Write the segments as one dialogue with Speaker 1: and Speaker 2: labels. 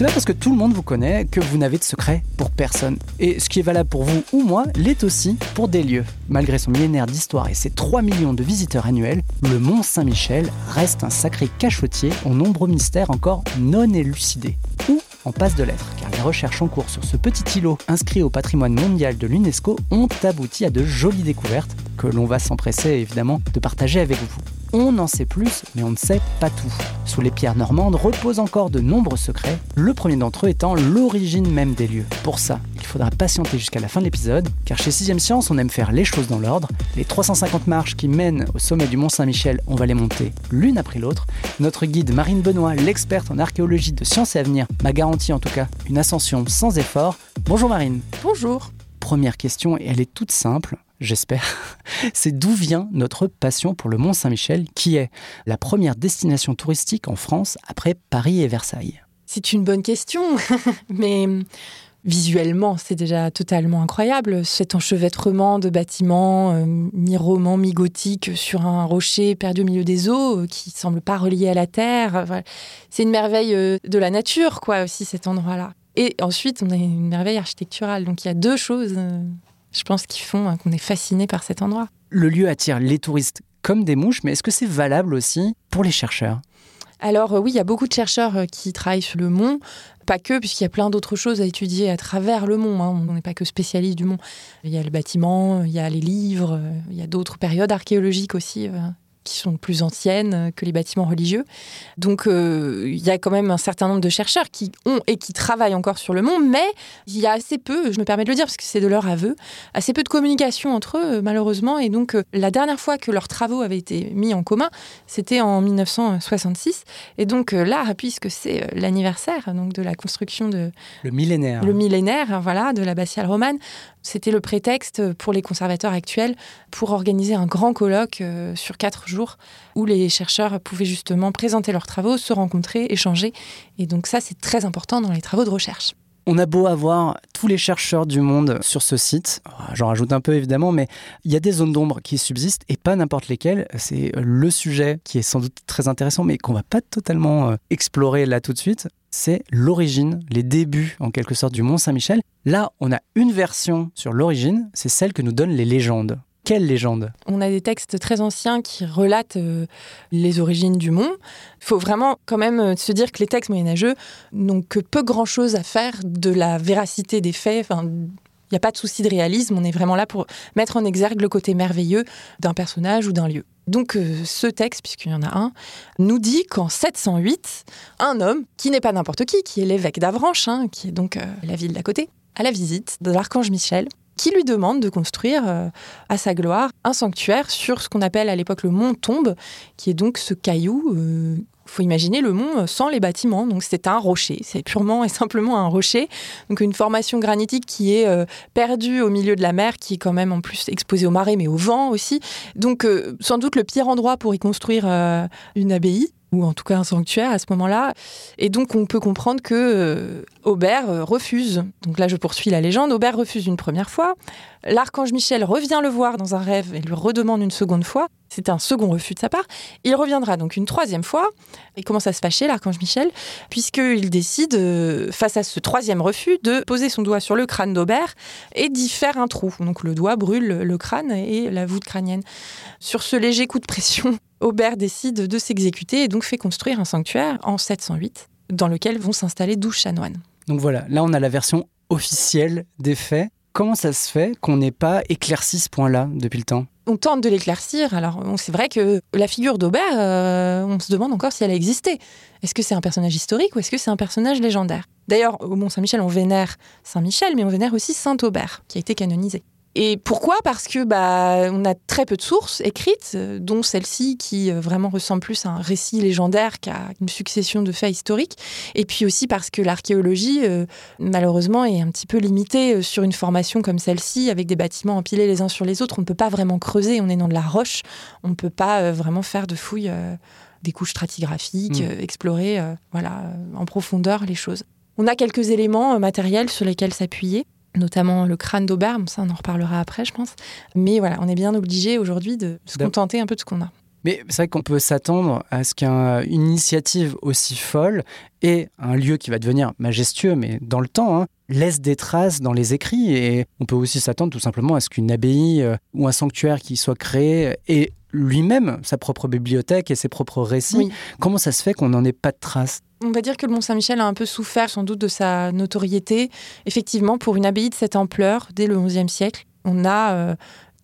Speaker 1: C'est pas parce que tout le monde vous connaît que vous n'avez de secret pour personne. Et ce qui est valable pour vous ou moi l'est aussi pour des lieux. Malgré son millénaire d'histoire et ses 3 millions de visiteurs annuels, le Mont Saint-Michel reste un sacré cachotier aux nombreux mystères encore non élucidés. Ou en passe de l'être, car les recherches en cours sur ce petit îlot inscrit au patrimoine mondial de l'UNESCO ont abouti à de jolies découvertes que l'on va s'empresser évidemment de partager avec vous. On en sait plus, mais on ne sait pas tout. Sous les pierres normandes reposent encore de nombreux secrets, le premier d'entre eux étant l'origine même des lieux. Pour ça, il faudra patienter jusqu'à la fin de l'épisode, car chez 6ème Science, on aime faire les choses dans l'ordre. Les 350 marches qui mènent au sommet du Mont Saint-Michel, on va les monter l'une après l'autre. Notre guide Marine Benoît, l'experte en archéologie de Sciences et Avenir, m'a garanti en tout cas une ascension sans effort. Bonjour Marine.
Speaker 2: Bonjour.
Speaker 1: Première question, et elle est toute simple j'espère, c'est d'où vient notre passion pour le Mont Saint-Michel, qui est la première destination touristique en France après Paris et Versailles.
Speaker 2: C'est une bonne question, mais visuellement, c'est déjà totalement incroyable. Cet enchevêtrement de bâtiments euh, mi-roman, mi-gothique sur un rocher perdu au milieu des eaux, euh, qui semble pas relié à la terre. C'est une merveille euh, de la nature, quoi, aussi, cet endroit-là. Et ensuite, on a une merveille architecturale. Donc il y a deux choses je pense, qu'ils font hein, qu'on est fasciné par cet endroit.
Speaker 1: Le lieu attire les touristes comme des mouches, mais est-ce que c'est valable aussi pour les chercheurs?
Speaker 2: Alors euh, oui, il y a beaucoup de chercheurs euh, qui travaillent sur le mont, pas que, puisqu'il y a plein d'autres choses à étudier à travers le mont. Hein. On n'est pas que spécialiste du mont. Il y a le bâtiment, il y a les livres, euh, il y a d'autres périodes archéologiques aussi qui sont plus anciennes que les bâtiments religieux. Donc euh, il y a quand même un certain nombre de chercheurs qui ont et qui travaillent encore sur le monde, mais il y a assez peu, je me permets de le dire parce que c'est de leur aveu, assez peu de communication entre eux malheureusement. Et donc euh, la dernière fois que leurs travaux avaient été mis en commun, c'était en 1966. Et donc euh, là, puisque c'est l'anniversaire donc de la construction de
Speaker 1: le millénaire,
Speaker 2: le millénaire, voilà, de l'abbatiale romane, c'était le prétexte pour les conservateurs actuels pour organiser un grand colloque euh, sur quatre où les chercheurs pouvaient justement présenter leurs travaux, se rencontrer, échanger. Et donc ça, c'est très important dans les travaux de recherche.
Speaker 1: On a beau avoir tous les chercheurs du monde sur ce site, j'en rajoute un peu évidemment, mais il y a des zones d'ombre qui subsistent et pas n'importe lesquelles. C'est le sujet qui est sans doute très intéressant, mais qu'on va pas totalement euh, explorer là tout de suite. C'est l'origine, les débuts en quelque sorte du Mont Saint-Michel. Là, on a une version sur l'origine, c'est celle que nous donnent les légendes. Quelle légende
Speaker 2: On a des textes très anciens qui relatent euh, les origines du mont. Il faut vraiment quand même euh, se dire que les textes moyenâgeux n'ont que peu grand-chose à faire de la véracité des faits. Enfin, il n'y a pas de souci de réalisme, on est vraiment là pour mettre en exergue le côté merveilleux d'un personnage ou d'un lieu. Donc euh, ce texte, puisqu'il y en a un, nous dit qu'en 708, un homme, qui n'est pas n'importe qui, qui est l'évêque d'Avranches, hein, qui est donc la ville d'à côté, à la visite de l'archange Michel, qui lui demande de construire euh, à sa gloire un sanctuaire sur ce qu'on appelle à l'époque le mont Tombe, qui est donc ce caillou. Il euh, faut imaginer le mont sans les bâtiments, donc c'est un rocher, c'est purement et simplement un rocher, donc une formation granitique qui est euh, perdue au milieu de la mer, qui est quand même en plus exposée au marais mais au vent aussi, donc sans doute le pire endroit pour y construire une abbaye ou en tout cas un sanctuaire à ce moment-là. Et donc on peut comprendre que euh, Aubert euh, refuse. Donc là je poursuis la légende. Aubert refuse une première fois. L'archange Michel revient le voir dans un rêve et lui redemande une seconde fois. C'est un second refus de sa part. Il reviendra donc une troisième fois. Il commence à se fâcher, l'archange Michel, puisqu'il décide, euh, face à ce troisième refus, de poser son doigt sur le crâne d'Aubert et d'y faire un trou. Donc le doigt brûle le crâne et la voûte crânienne. Sur ce léger coup de pression, Aubert décide de s'exécuter et donc fait construire un sanctuaire en 708 dans lequel vont s'installer 12 chanoines.
Speaker 1: Donc voilà, là on a la version officielle des faits. Comment ça se fait qu'on n'ait pas éclairci ce point-là depuis le temps?
Speaker 2: On tente de l'éclaircir. Alors, c'est vrai que la figure d'Aubert, euh, on se demande encore si elle a existé. Est-ce que c'est un personnage historique ou est-ce que c'est un personnage légendaire? D'ailleurs, au Mont-Saint-Michel, on vénère Saint-Michel, mais on vénère aussi Saint-Aubert, qui a été canonisé. Et pourquoi? Parce que bah, on a très peu de sources écrites, euh, dont celle-ci qui euh, vraiment ressemble plus à un récit légendaire qu'à une succession de faits historiques. Et puis aussi parce que l'archéologie, euh, malheureusement, est un petit peu limitée sur une formation comme celle-ci, avec des bâtiments empilés les uns sur les autres. On ne peut pas vraiment creuser, on est dans de la roche, on ne peut pas vraiment faire de fouilles, des couches stratigraphiques, mmh. explorer voilà, en profondeur les choses. On a quelques éléments matériels sur lesquels s'appuyer notamment le crâne d'Aubert, ça on en reparlera après je pense. Mais voilà, on est bien obligé aujourd'hui de se contenter un peu de ce qu'on a.
Speaker 1: Mais c'est vrai qu'on peut s'attendre à ce qu'une initiative aussi folle et un lieu qui va devenir majestueux, mais dans le temps, hein, laisse des traces dans les écrits. Et on peut aussi s'attendre tout simplement à ce qu'une abbaye euh, ou un sanctuaire qui soit créé ait lui-même sa propre bibliothèque et ses propres récits. Comment ça se fait qu'on n'en ait pas de traces?
Speaker 2: On va dire que le Mont-Saint-Michel a un peu souffert sans doute de sa notoriété. Effectivement, pour une abbaye de cette ampleur, dès le XIe siècle, on a euh,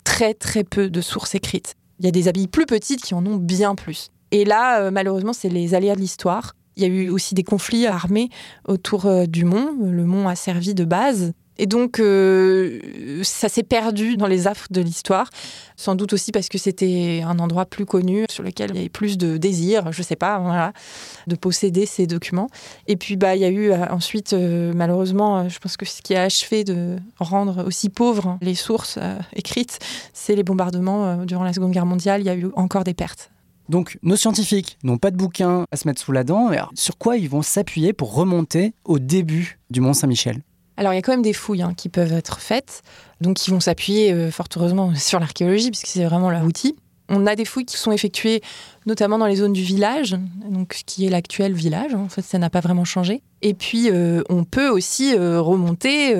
Speaker 2: très très peu de sources écrites. Il y a des abbayes plus petites qui en ont bien plus. Et là, euh, malheureusement, c'est les aléas de l'histoire. Il y a eu aussi des conflits armés autour euh, du mont. Le mont a servi de base et donc, euh, ça s'est perdu dans les affres de l'histoire, sans doute aussi parce que c'était un endroit plus connu, sur lequel il y avait plus de désir, je sais pas, de posséder ces documents. Et puis, bah, il y a eu euh, ensuite, euh, malheureusement, je pense que ce qui a achevé de rendre aussi pauvres les sources écrites, c'est les bombardements durant la Seconde Guerre mondiale. Il y a eu encore des pertes.
Speaker 1: Donc nos scientifiques n'ont pas de bouquin à se mettre sous la dent. sur quoi ils vont s'appuyer pour remonter au début du Mont Saint-Michel?
Speaker 2: Alors, il y a quand même des fouilles hein, qui peuvent être faites, donc qui vont s'appuyer euh, fort heureusement sur l'archéologie, puisque c'est vraiment leur outil. On a des fouilles qui sont effectuées notamment dans les zones du village, donc ce qui est l'actuel village. Hein. En fait, ça n'a pas vraiment changé. Et puis, euh, on peut aussi euh, remonter,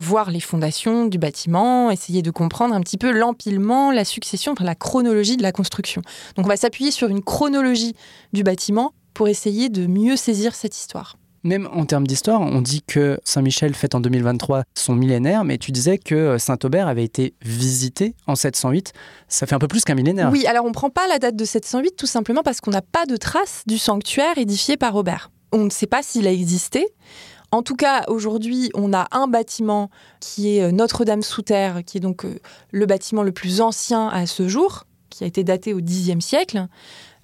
Speaker 2: voir les fondations du bâtiment, essayer de comprendre un petit peu l'empilement, la succession, la chronologie de la construction. Donc, on va s'appuyer sur une chronologie du bâtiment pour essayer de mieux saisir cette histoire.
Speaker 1: Même en termes d'histoire, on dit que Saint-Michel fête en 2023 son millénaire, mais tu disais que Saint-Aubert avait été visité en 708. Ça fait un peu plus qu'un millénaire.
Speaker 2: Oui, alors on ne prend pas la date de 708 tout simplement parce qu'on n'a pas de trace du sanctuaire édifié par Aubert. On ne sait pas s'il a existé. En tout cas, aujourd'hui, on a un bâtiment qui est euh, Notre-Dame sous terre, qui est donc euh, le bâtiment le plus ancien à ce jour, qui a été daté au Xe siècle.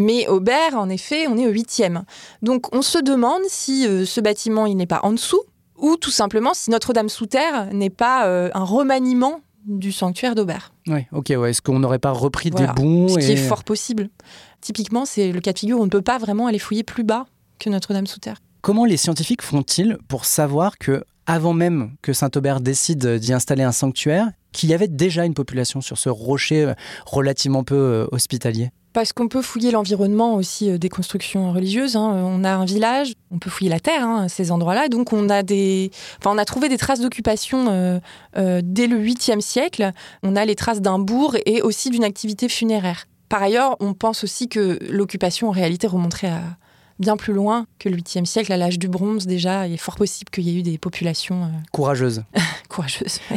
Speaker 2: Mais Aubert, en effet, on est au 8e. Donc on se demande si euh, ce bâtiment, il n'est pas en dessous, ou tout simplement si Notre-Dame sous terre n'est pas euh, un remaniement du sanctuaire d'Aubert.
Speaker 1: Oui, ok, ouais. est-ce qu'on n'aurait pas repris des bons
Speaker 2: Ce qui est fort possible. Typiquement, c'est le cas de figure où on ne peut pas vraiment aller fouiller plus bas que Notre-Dame sous terre.
Speaker 1: Comment les scientifiques font-ils pour savoir que, avant même que Saint-Aubert décide d'y installer un sanctuaire, qu'il y avait déjà une population sur ce rocher euh, relativement peu hospitalier?
Speaker 2: Parce qu'on peut fouiller l'environnement aussi euh, des constructions religieuses. Hein. On a un village, on peut fouiller la terre, hein, ces endroits-là. Donc on a des, enfin, on a trouvé des traces d'occupation euh, euh, dès le 8e siècle. On a les traces d'un bourg et aussi d'une activité funéraire. Par ailleurs, on pense aussi que l'occupation en réalité remonterait à bien plus loin que le 8e siècle, à l'âge du bronze déjà. Il est fort possible qu'il y ait eu des populations
Speaker 1: courageuses.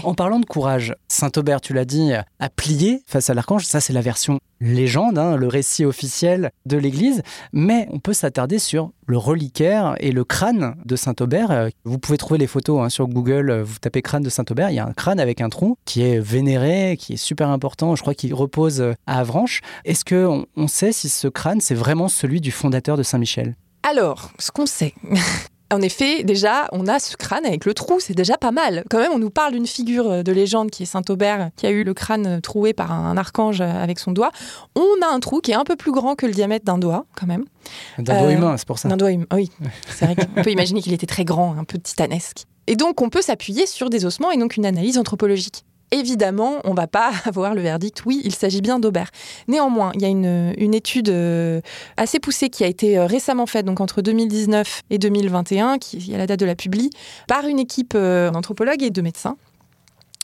Speaker 1: En parlant de courage, Saint Aubert, tu l'as dit, a plié face à l'archange. Ça, c'est la version légende, hein, le récit officiel de l'Église, mais on peut s'attarder sur le reliquaire et le crâne de Saint-Aubert. Euh, vous pouvez trouver les photos hein, sur Google, euh, vous tapez crâne de Saint-Aubert, il y a un crâne avec un tronc qui est vénéré, qui est super important, je crois qu'il repose euh, à Avranches. Est-ce qu'on on sait si ce crâne, c'est vraiment celui du fondateur de Saint-Michel?
Speaker 2: Alors, ce qu'on sait, En effet, déjà, on a ce crâne avec le trou, c'est déjà pas mal. Quand même, on nous parle d'une figure de légende qui est Saint-Aubert, qui a eu le crâne troué par un archange avec son doigt. On a un trou qui est un peu plus grand que le diamètre d'un doigt, quand même.
Speaker 1: D'un doigt humain, c'est pour ça.
Speaker 2: D'un doigt humain, oui. C'est vrai qu'on peut imaginer qu'il était très grand, un peu titanesque. Et donc, on peut s'appuyer sur des ossements et donc une analyse anthropologique évidemment, on ne va pas avoir le verdict, oui, il s'agit bien d'Aubert. Néanmoins, il y a une, étude euh, assez poussée qui a été euh, récemment faite, donc entre 2019 et 2021, qui est la date de la publie, par une équipe euh, d'anthropologues et de médecins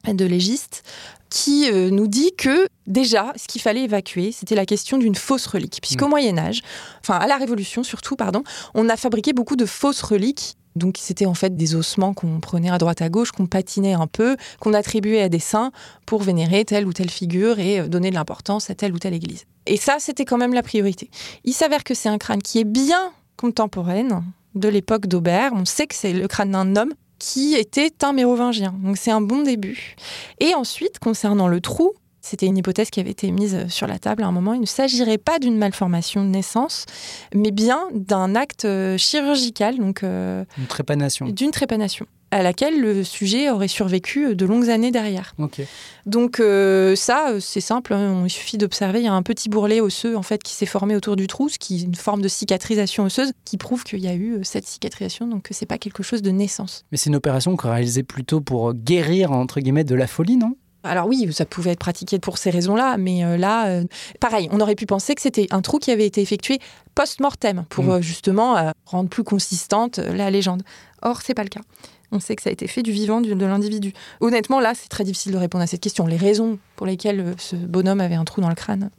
Speaker 2: de légiste qui euh, nous dit que déjà, ce qu'il fallait évacuer, c'était la question d'une fausse relique. Puisqu'au
Speaker 1: Mm.
Speaker 2: Moyen Âge, enfin à la Révolution surtout, pardon, on a fabriqué beaucoup de fausses reliques. Donc c'était en fait des ossements qu'on prenait à droite à gauche, qu'on patinait un peu, qu'on attribuait à des saints pour vénérer telle ou telle figure et euh, donner de l'importance à telle ou telle église. Et ça, c'était quand même la priorité. Il s'avère que c'est un crâne qui est bien contemporaine de l'époque d'Aubert. On sait que c'est le crâne d'un homme qui était un mérovingien. Donc c'est un bon début. Et ensuite, concernant le trou, c'était une hypothèse qui avait été mise sur la table à un moment. Il ne s'agirait pas d'une malformation de naissance, mais bien d'un acte euh, chirurgical, donc euh,
Speaker 1: Une trépanation.
Speaker 2: d'une trépanation, à laquelle le sujet aurait survécu de longues années derrière. Donc euh, ça, euh, c'est simple, hein, il suffit d'observer, il y a un petit bourrelet osseux en fait qui s'est formé autour du trou, ce qui est une forme de cicatrisation osseuse qui prouve qu'il y a eu euh, cette cicatrisation, donc que c'est pas quelque chose de naissance.
Speaker 1: Mais c'est une opération qu'on réalisait plutôt pour guérir, entre guillemets, de la folie, non?
Speaker 2: Alors oui, ça pouvait être pratiqué pour ces raisons-là, mais euh, là, euh, pareil, on aurait pu penser que c'était un trou qui avait été effectué post-mortem pour
Speaker 1: Mm.
Speaker 2: euh, justement euh, rendre plus consistante euh, la légende. Or, c'est pas le cas. On sait que ça a été fait du vivant de l'individu. Honnêtement, là, c'est très difficile de répondre à cette question. Les raisons pour lesquelles euh, ce bonhomme avait un trou dans le crâne.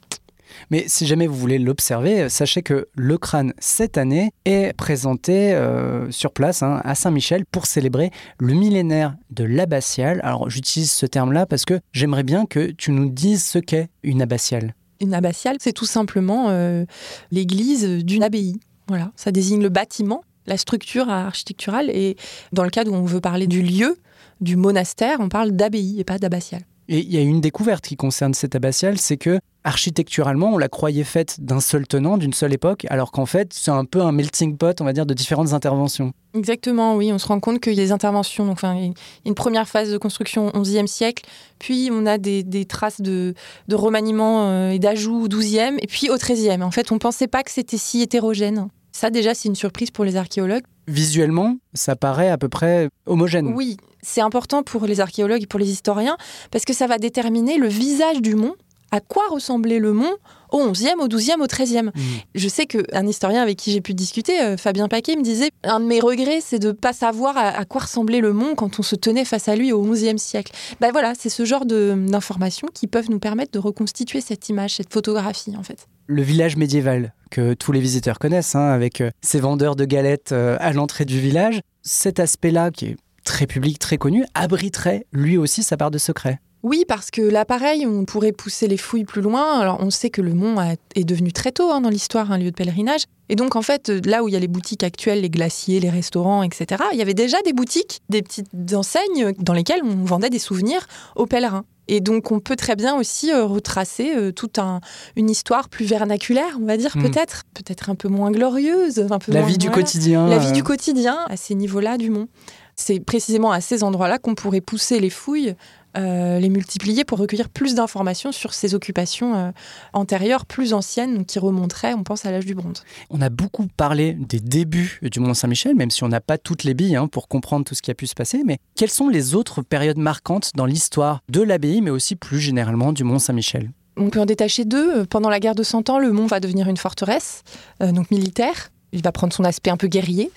Speaker 1: Mais si jamais vous voulez l'observer, sachez que le crâne, cette année, est présenté euh, sur place hein, à Saint-Michel pour célébrer le millénaire de l'abbatiale. Alors j'utilise ce terme-là parce que j'aimerais bien que tu nous dises ce qu'est une abbatiale.
Speaker 2: Une abbatiale, c'est tout simplement euh, l'église d'une abbaye. Voilà, ça désigne le bâtiment, la structure architecturale. Et dans le cadre où on veut parler du lieu, du monastère, on parle d'abbaye et pas d'abbatiale.
Speaker 1: Et il y a une découverte qui concerne cette abbatiale, c'est que architecturalement, on la croyait faite d'un seul tenant, d'une seule époque, alors qu'en fait, c'est un peu un melting pot, on va dire, de différentes interventions.
Speaker 2: Exactement, oui. On se rend compte qu'il y a des interventions. Donc, enfin, une première phase de construction au XIe siècle, puis on a des, des traces de, de remaniement euh, et d'ajout au XIIe, et puis au XIIIe. En fait, on ne pensait pas que c'était si hétérogène. Ça, déjà, c'est une surprise pour les archéologues.
Speaker 1: Visuellement, ça paraît à peu près homogène.
Speaker 2: Oui, c'est important pour les archéologues et pour les historiens, parce que ça va déterminer le visage du mont, à quoi ressemblait le mont au XIe, au XIIe, au XIIIe.
Speaker 1: Mm.
Speaker 2: Je sais qu'un historien avec qui j'ai pu discuter, euh, Fabien Paquet, me disait un de mes regrets, c'est de ne pas savoir à, à quoi ressemblait le mont quand on se tenait face à lui au XIe siècle. Ben voilà, c'est ce genre d'informations qui peuvent nous permettre de reconstituer cette image, cette photographie en fait.
Speaker 1: le village médiéval que tous les visiteurs connaissent, hein, avec euh, ces vendeurs de galettes euh, à l'entrée du village, cet aspect-là, qui est très public, très connu, abriterait lui aussi sa part de secret.
Speaker 2: Oui, parce que là, pareil, on pourrait pousser les fouilles plus loin. Alors, on sait que le mont a- est devenu très tôt hein, dans l'histoire un lieu de pèlerinage. Et donc, en fait, là où il y a les boutiques actuelles, les glaciers, les restaurants, etc., il y avait déjà des boutiques, des petites enseignes dans lesquelles on vendait des souvenirs aux pèlerins. Et donc, on peut très bien aussi euh, retracer euh, toute un- une histoire plus vernaculaire, on va dire,
Speaker 1: Mm.
Speaker 2: peut-être. Peut-être un peu moins glorieuse. Un peu
Speaker 1: La
Speaker 2: moins-
Speaker 1: vie du
Speaker 2: voilà.
Speaker 1: quotidien.
Speaker 2: La vie
Speaker 1: euh,
Speaker 2: du quotidien à ces niveaux-là du mont. C'est précisément à ces endroits-là qu'on pourrait pousser les fouilles, euh, les multiplier pour recueillir plus d'informations sur ces occupations euh, antérieures, plus anciennes, qui remonteraient, on pense, à l'âge du bronze.
Speaker 1: On a beaucoup parlé des débuts du Mont Saint-Michel, même si on n'a pas toutes les billes hein, pour comprendre tout ce qui a pu se passer. Mais quelles sont les autres périodes marquantes dans l'histoire de l'abbaye, mais aussi plus généralement du Mont Saint-Michel?
Speaker 2: On peut en détacher deux. Pendant la guerre de Cent Ans, le mont va devenir une forteresse, euh, donc militaire. Il va prendre son aspect un peu guerrier.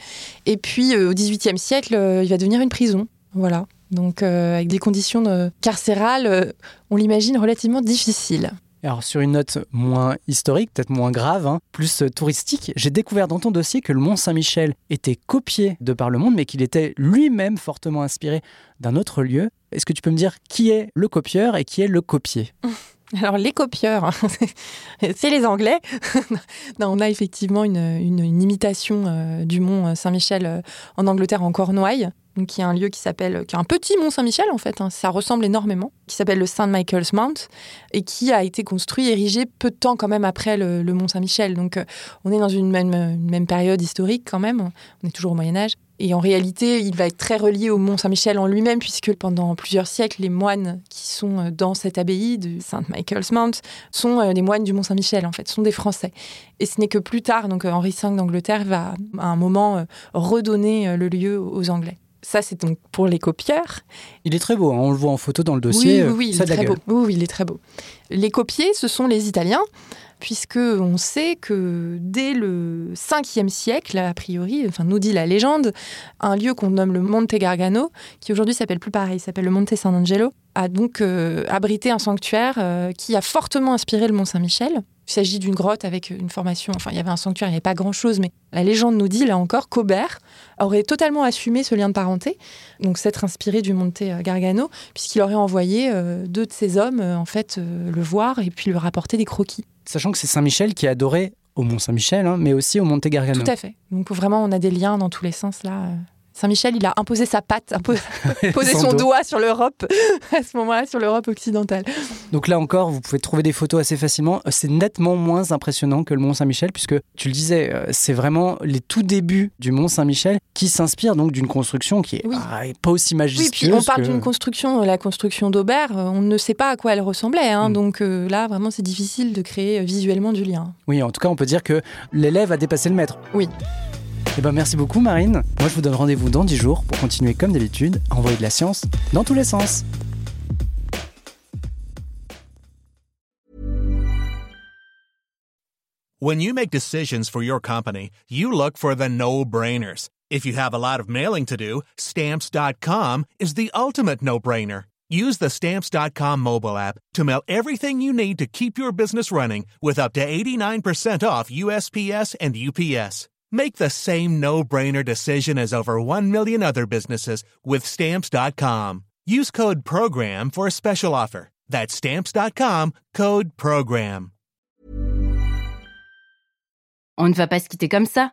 Speaker 2: Et puis, euh, au XVIIIe siècle, euh, il va devenir une prison. Voilà. Donc, euh, avec des conditions de- carcérales, euh, on l'imagine, relativement difficiles.
Speaker 1: Alors sur une note moins historique, peut-être moins grave, hein, plus euh, touristique, j'ai découvert dans ton dossier que le Mont Saint-Michel était copié de par le monde, mais qu'il était lui-même fortement inspiré d'un autre lieu. Est-ce que tu peux me dire qui est le copieur et qui est le copié
Speaker 2: Alors, les copieurs, c'est les Anglais. non, on a effectivement une, une- une imitation euh, du mont Saint-Michel euh, en Angleterre, en Cornouailles, qui est un lieu qui s'appelle, qui est un petit mont Saint-Michel en fait, hein, ça ressemble énormément, qui s'appelle le St. Michael's Mount, et qui a été construit, érigé peu de temps quand même après le, le mont Saint-Michel. Donc, euh, on est dans une même, une même période historique quand même, on est toujours au Moyen-Âge. Et en réalité, il va être très relié au Mont Saint-Michel en lui-même, puisque pendant plusieurs siècles, les moines qui sont euh, dans cette abbaye de St. Michael's Mount sont euh, des moines du Mont Saint-Michel, en fait, sont des Français. Et ce n'est que plus tard, donc euh, Henri V d'Angleterre va à un moment euh, redonner euh, le lieu aux Anglais. Ça, c'est donc pour les copieurs.
Speaker 1: Il est très beau, hein. on le voit en photo dans le dossier.
Speaker 2: Oui, oui, oui il est très beau. Oui, oui, il est très beau. Les copiers, ce sont les Italiens puisque on sait que dès le 5e siècle, a priori, enfin nous dit la légende, un lieu qu'on nomme le Monte Gargano, qui aujourd'hui s'appelle plus pareil, s'appelle le Monte San Angelo, a donc euh, abrité un sanctuaire euh, qui a fortement inspiré le Mont Saint-Michel. Il s'agit d'une grotte avec une formation, enfin il y avait un sanctuaire, il n'y avait pas grand-chose, mais la légende nous dit, là encore, qu'Aubert aurait totalement assumé ce lien de parenté, donc s'être inspiré du Monte Gargano, puisqu'il aurait envoyé euh, deux de ses hommes, en fait, le voir et puis lui rapporter des croquis.
Speaker 1: Sachant que c'est Saint-Michel qui est adoré au Mont Saint-Michel, hein, mais aussi au Monte Gargano.
Speaker 2: Tout à fait. Donc vraiment, on a des liens dans tous les sens là. Saint-Michel, il a imposé sa patte, imposé son, doigt sur l'Europe, à ce moment-là, sur l'Europe occidentale.
Speaker 1: Donc là encore, vous pouvez trouver des photos assez facilement. C'est nettement moins impressionnant que le Mont Saint-Michel, puisque tu le disais, euh, c'est vraiment les tout débuts du Mont Saint-Michel qui s'inspirent donc d'une construction qui est ah, pas aussi majestueuse.
Speaker 2: Oui, puis on parle d'une construction, la construction d'Aubert, euh, on ne sait pas à quoi elle ressemblait. Hein. Mm. donc euh, là, vraiment, c'est difficile de créer visuellement du lien.
Speaker 1: Oui, en tout cas, on peut dire que l'élève a dépassé le maître.
Speaker 2: Oui.
Speaker 1: Eh ben merci beaucoup Marine. Moi je vous donne rendez-vous dans 10 jours pour continuer comme d'habitude à envoyer de la science dans tous les sens.
Speaker 3: When you make decisions for your company, you look for the no-brainers. If you have a lot of mailing to do, stamps.com is the ultimate no-brainer. Use the stamps.com mobile app to mail everything you need to keep your business running with up to 89% off USPS and UPS. Make the same no-brainer decision as over 1 million other businesses with stamps.com. Use code program for a special offer. That's stamps.com, code program.
Speaker 4: On ne va pas se quitter comme ça.